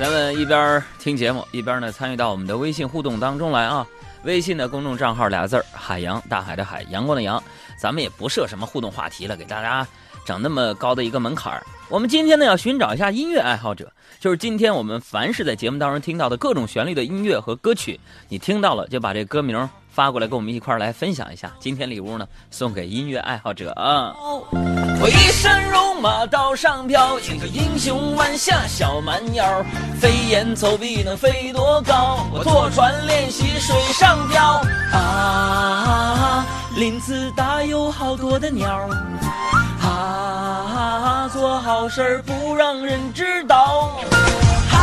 咱们一边听节目，一边呢参与到我们的微信互动当中来啊！微信的公众账号俩字儿“海洋大海的海，阳光的阳”，咱们也不设什么互动话题了，给大家整那么高的一个门槛儿。我们今天呢要寻找一下音乐爱好者，就是今天我们凡是在节目当中听到的各种旋律的音乐和歌曲，你听到了就把这歌名发过来，跟我们一块儿来分享一下。今天礼物呢送给音乐爱好者啊！我一身戎马刀上飘，一个英雄弯下小蛮腰，飞檐走壁能飞多高？我坐船练习水上漂啊，林子大有好多的鸟啊，做好事儿不让人知道啊。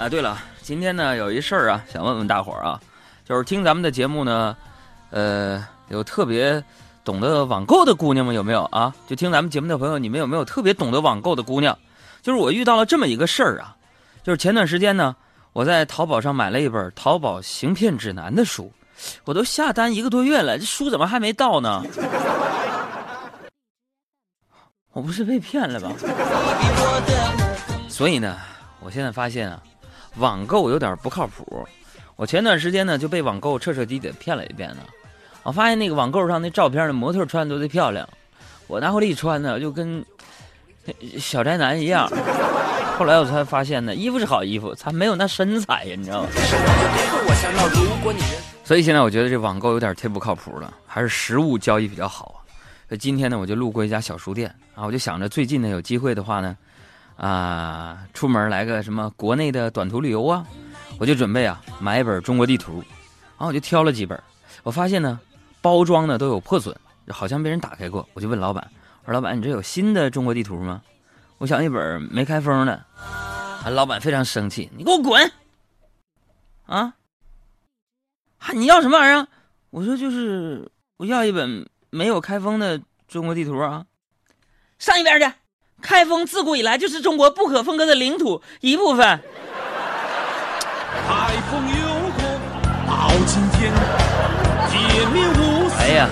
啊，对了，今天呢有一事儿啊，想问问大伙儿啊，就是听咱们的节目呢，呃，有特别。懂得网购的姑娘们有没有啊？就听咱们节目的朋友，你们有没有特别懂得网购的姑娘？就是我遇到了这么一个事儿啊，就是前段时间呢，我在淘宝上买了一本《淘宝行骗指南》的书，我都下单一个多月了，这书怎么还没到呢？我不是被骗了吧？所以呢，我现在发现啊，网购有点不靠谱。我前段时间呢就被网购彻彻底底骗了一遍呢。我发现那个网购上那照片的模特穿的都贼漂亮，我拿回来一穿呢，就跟小宅男一样。后来我才发现呢，衣服是好衣服，才没有那身材呀，你知道吗？所以现在我觉得这网购有点忒不靠谱了，还是实物交易比较好。所以今天呢，我就路过一家小书店啊，我就想着最近呢有机会的话呢，啊，出门来个什么国内的短途旅游啊，我就准备啊买一本中国地图，然后我就挑了几本，我发现呢。包装呢都有破损，好像被人打开过。我就问老板：“我说老板，你这有新的中国地图吗？我想一本没开封的。”啊老板非常生气：“你给我滚！啊，你要什么玩意儿？”我说：“就是我要一本没有开封的中国地图啊！上一边去！开封自古以来就是中国不可分割的领土一部分。”开封有过到今天。哎呀！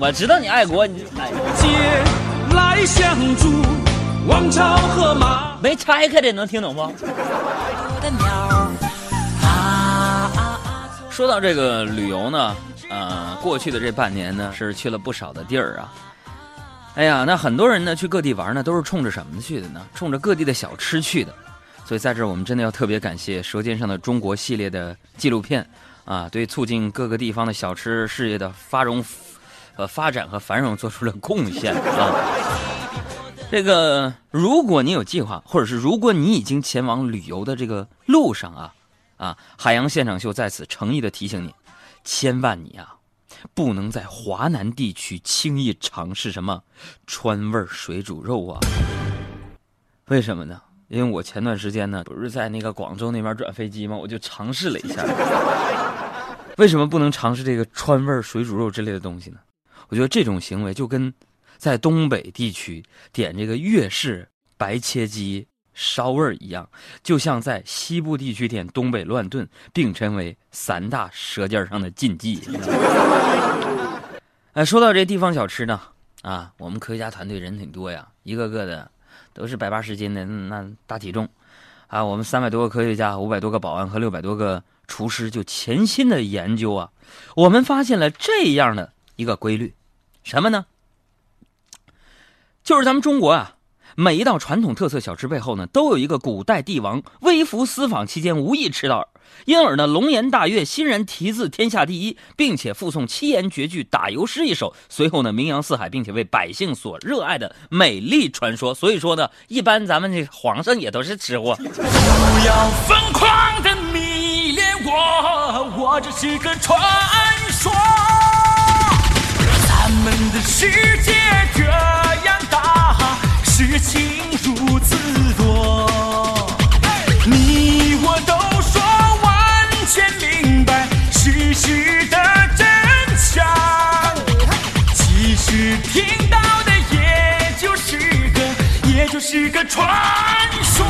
我知道你爱国，你来相助，王朝和马没拆开的能听懂不？说到这个旅游呢，呃，过去的这半年呢，是去了不少的地儿啊。哎呀，那很多人呢去各地玩呢，都是冲着什么去的呢？冲着各地的小吃去的。所以在这儿，我们真的要特别感谢《舌尖上的中国》系列的纪录片。啊，对促进各个地方的小吃事业的发荣、呃发展和繁荣做出了贡献啊！这个，如果你有计划，或者是如果你已经前往旅游的这个路上啊，啊，海洋现场秀在此诚意的提醒你，千万你啊，不能在华南地区轻易尝试什么川味水煮肉啊！为什么呢？因为我前段时间呢，不是在那个广州那边转飞机吗？我就尝试了一下。为什么不能尝试这个川味水煮肉之类的东西呢？我觉得这种行为就跟在东北地区点这个粤式白切鸡烧味儿一样，就像在西部地区点东北乱炖，并称为三大舌尖上的禁忌。哎，说到这地方小吃呢，啊，我们科学家团队人挺多呀，一个个的都是百八十斤的那大体重，啊，我们三百多个科学家，五百多个保安和六百多个。厨师就潜心的研究啊，我们发现了这样的一个规律，什么呢？就是咱们中国啊，每一道传统特色小吃背后呢，都有一个古代帝王微服私访期间无意吃到，因而呢龙颜大悦，欣然题字天下第一，并且附送七言绝句打油诗一首，随后呢名扬四海，并且为百姓所热爱的美丽传说。所以说呢，一般咱们这皇上也都是吃货。不要疯狂的迷恋我我只是个传说，是个传说。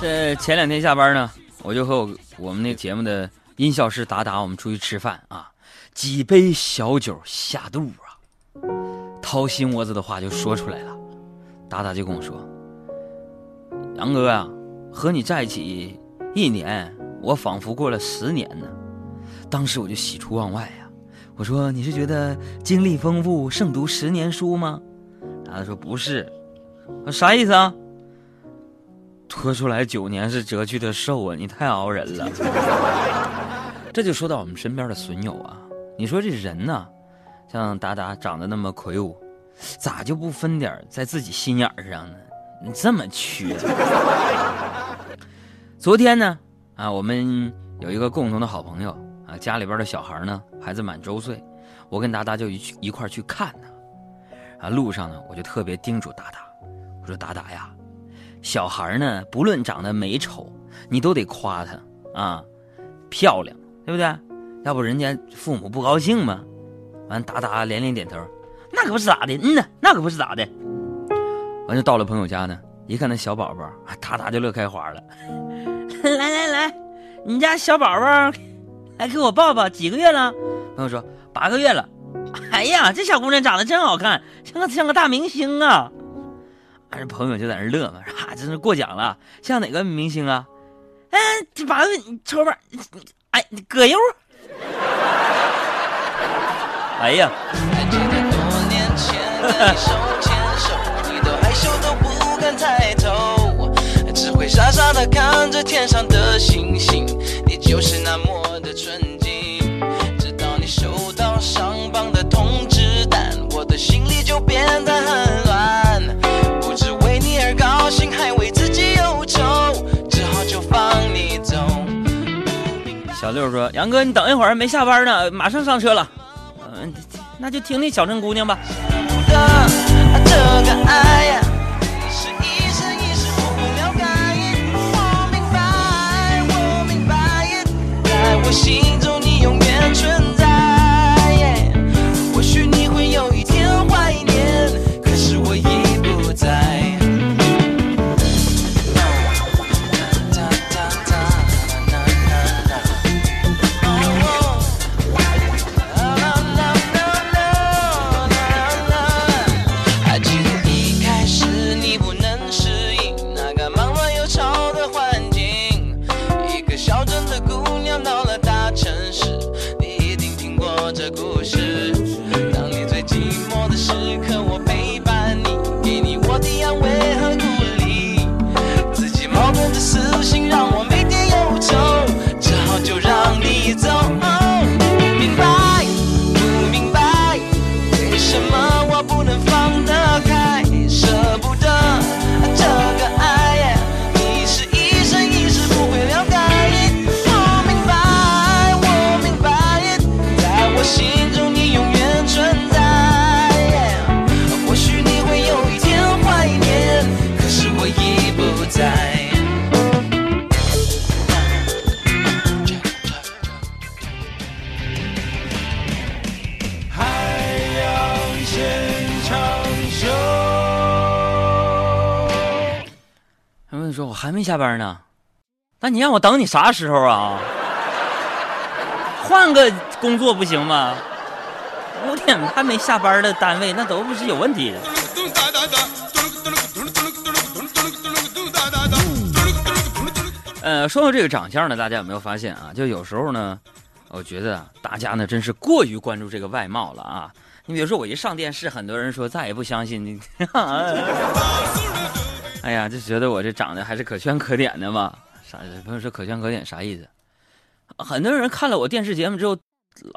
这前两天下班呢，我就和我我们那节目的音效师达达，我们出去吃饭啊，几杯小酒下肚啊，掏心窝子的话就说出来了。达达就跟我说：“杨哥啊，和你在一起一年，我仿佛过了十年呢。”当时我就喜出望外呀，我说：“你是觉得经历丰富胜读十年书吗？”达达说：“不是，啥意思啊？”拖出来九年是折去的寿啊！你太熬人了。这就说到我们身边的损友啊，你说这人呢，像达达长得那么魁梧，咋就不分点在自己心眼上呢？你这么缺。昨天呢，啊，我们有一个共同的好朋友啊，家里边的小孩呢，孩子满周岁，我跟达达就一去一块去看他。啊，路上呢，我就特别叮嘱达达，我说达达呀。小孩呢，不论长得美丑，你都得夸他啊，漂亮，对不对？要不人家父母不高兴吗？完，达达连连点头，那可不是咋的，嗯呐，那可不是咋的。完就到了朋友家呢，一看那小宝宝，达达就乐开花了。来来来，你家小宝宝，来给我抱抱，几个月了？朋友说八个月了。哎呀，这小姑娘长得真好看，像个像个大明星啊。俺这朋友就在那乐嘛，啊，真是过奖了，像哪个明星啊？哎，这八个抽吧，哎，葛优。哎呀。只会傻傻的看着天上的星星，你就是那么的纯净。直到你收到上榜的通知单，我的心里就变得很乱。小六说：“杨哥，你等一会儿，没下班呢，马上上车了。嗯，那就听听小镇姑娘吧。” wishing 还没下班呢，那你让我等你啥时候啊？换个工作不行吗？五点还没下班的单位，那都不是有问题的。呃，说到这个长相呢，大家有没有发现啊？就有时候呢，我觉得大家呢真是过于关注这个外貌了啊。你比如说我一上电视，很多人说再也不相信你。哎呀，就觉得我这长得还是可圈可点的嘛？啥？朋友说可圈可点啥意思？很多人看了我电视节目之后，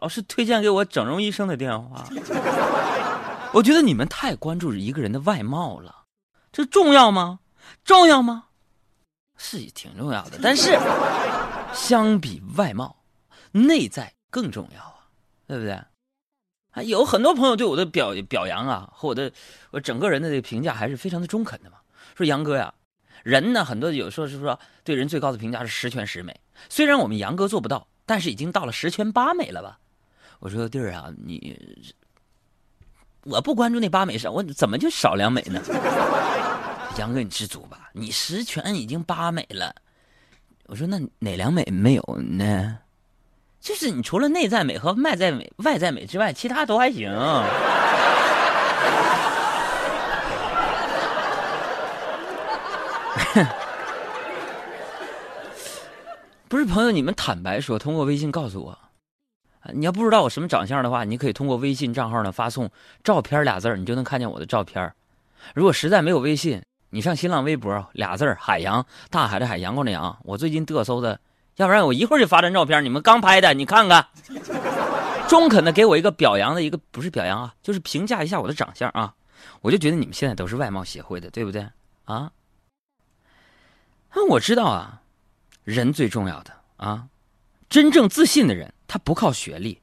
老是推荐给我整容医生的电话。我觉得你们太关注一个人的外貌了，这重要吗？重要吗？是挺重要的，但是相比外貌，内在更重要啊，对不对？还有很多朋友对我的表表扬啊，和我的我整个人的这个评价还是非常的中肯的嘛。说杨哥呀，人呢很多有时候是说对人最高的评价是十全十美。虽然我们杨哥做不到，但是已经到了十全八美了吧？我说弟儿啊，你我不关注那八美上，我怎么就少两美呢？杨哥你知足吧，你十全已经八美了。我说那哪两美没有呢？就是你除了内在美和外在美、外在美之外，其他都还行。不是朋友，你们坦白说，通过微信告诉我。你要不知道我什么长相的话，你可以通过微信账号呢发送“照片”俩字你就能看见我的照片。如果实在没有微信，你上新浪微博俩字海洋大海的海阳光的阳”，我最近嘚瑟的，要不然我一会儿就发张照片，你们刚拍的，你看看。中肯的给我一个表扬的一个，不是表扬啊，就是评价一下我的长相啊。我就觉得你们现在都是外貌协会的，对不对啊？那我知道啊，人最重要的啊，真正自信的人。他不靠学历、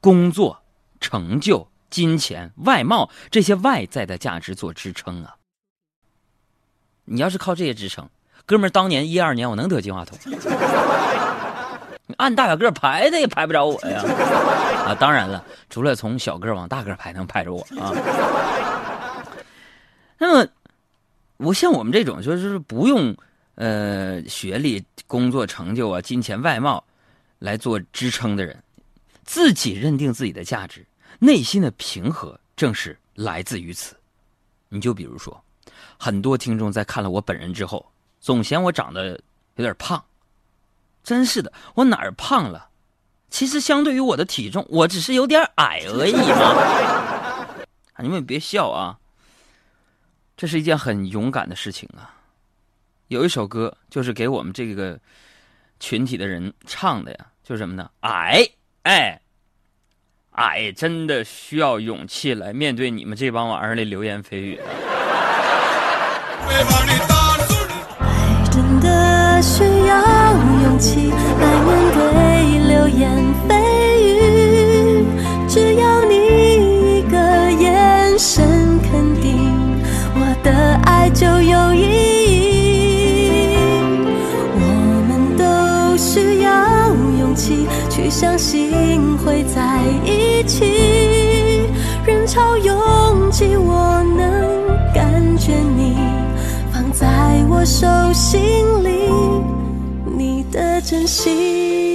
工作、成就、金钱、外貌这些外在的价值做支撑啊！你要是靠这些支撑，哥们儿，当年一二年我能得金话筒？你 按大小个排，他也排不着我呀！啊，当然了，除了从小个往大个排，能排着我啊。那么，我像我们这种，就是不用呃学历、工作成就啊、金钱、外貌。来做支撑的人，自己认定自己的价值，内心的平和正是来自于此。你就比如说，很多听众在看了我本人之后，总嫌我长得有点胖。真是的，我哪儿胖了？其实相对于我的体重，我只是有点矮而已嘛。你们别笑啊，这是一件很勇敢的事情啊。有一首歌，就是给我们这个。群体的人唱的呀，就是什么呢？矮，哎，矮，真的需要勇气来面对你们这帮玩意儿的流言蜚语。真的需要勇气来面对流言蜚相信会在一起，人潮拥挤，我能感觉你放在我手心里，你的真心。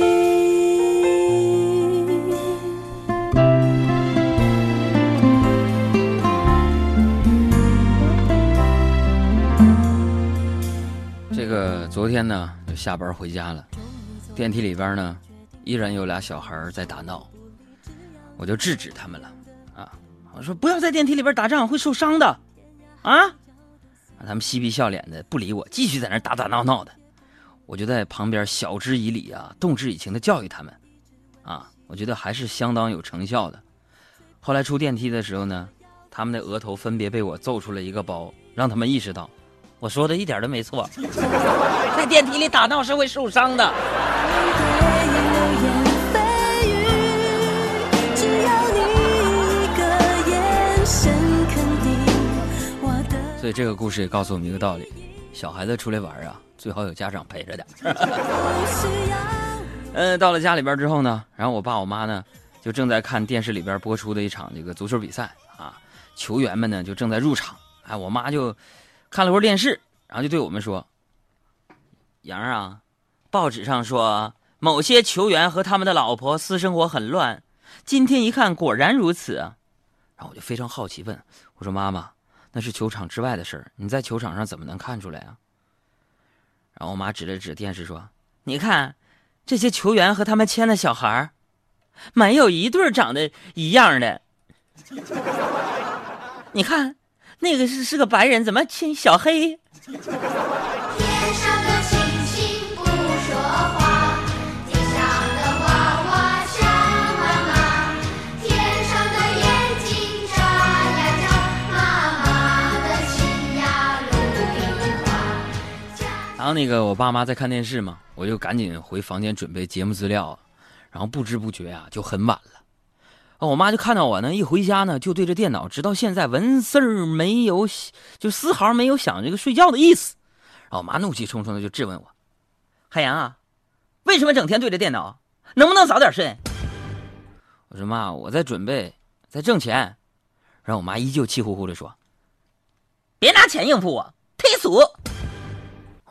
这个昨天呢，就下班回家了，电梯里边呢。依然有俩小孩在打闹，我就制止他们了，啊，我说不要在电梯里边打仗，会受伤的，啊，他们嬉皮笑脸的不理我，继续在那打打闹闹的，我就在旁边晓之以理啊，动之以情的教育他们，啊，我觉得还是相当有成效的。后来出电梯的时候呢，他们的额头分别被我揍出了一个包，让他们意识到我说的一点都没错，在电梯里打闹是会受伤的。所以这个故事也告诉我们一个道理：小孩子出来玩啊，最好有家长陪着点。嗯，到了家里边之后呢，然后我爸我妈呢，就正在看电视里边播出的一场这个足球比赛啊，球员们呢就正在入场。哎，我妈就看了会儿电视，然后就对我们说：“杨啊，报纸上说某些球员和他们的老婆私生活很乱，今天一看果然如此。”然后我就非常好奇问我说：“妈妈。”那是球场之外的事儿，你在球场上怎么能看出来啊？然后我妈指了指电视说：“你看，这些球员和他们签的小孩儿，没有一对长得一样的。你看，那个是是个白人，怎么亲小黑？”那个我爸妈在看电视嘛，我就赶紧回房间准备节目资料，然后不知不觉啊就很晚了。我妈就看到我呢，一回家呢就对着电脑，直到现在纹丝儿没有，就丝毫没有想这个睡觉的意思。然后我妈怒气冲冲的就质问我：“海洋啊，为什么整天对着电脑？能不能早点睡？”我说：“妈，我在准备，在挣钱。”然后我妈依旧气呼呼的说：“别拿钱应付我，忒俗。”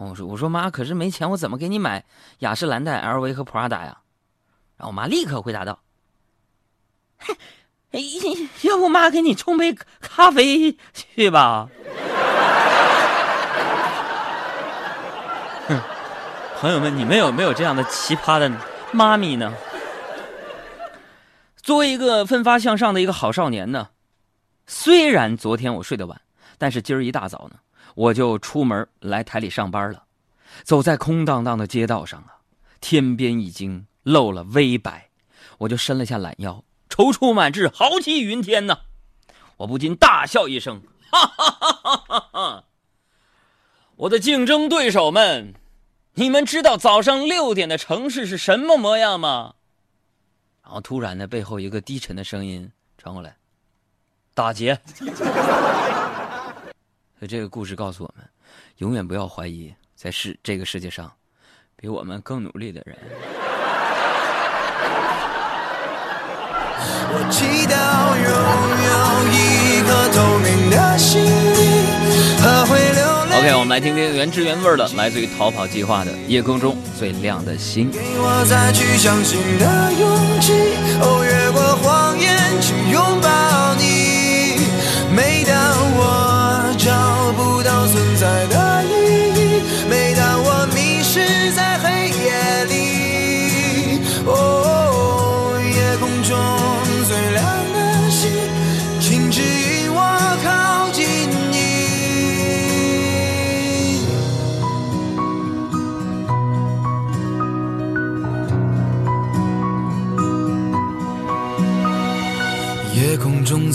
我说：“我说妈，可是没钱，我怎么给你买雅诗兰黛、LV 和 Prada 呀？”然后我妈立刻回答道：“，要不妈给你冲杯咖啡去吧。”朋友们，你们有没有这样的奇葩的妈咪呢？作为一个奋发向上的一个好少年呢，虽然昨天我睡得晚，但是今儿一大早呢，我就出门来台里上班了。走在空荡荡的街道上啊，天边已经露了微白，我就伸了下懒腰，踌躇满志，豪气云天呐！我不禁大笑一声，哈哈哈哈哈哈！我的竞争对手们。你们知道早上六点的城市是什么模样吗？然后突然呢，背后一个低沉的声音传过来：“打劫。”所以这个故事告诉我们，永远不要怀疑在世这个世界上比我们更努力的人。我祈祷拥有一颗透明的心和会流。OK，我们来听听原汁原味的，来自于逃跑计划的《夜空中最亮的星》。给我再去相信的勇气，哦，越过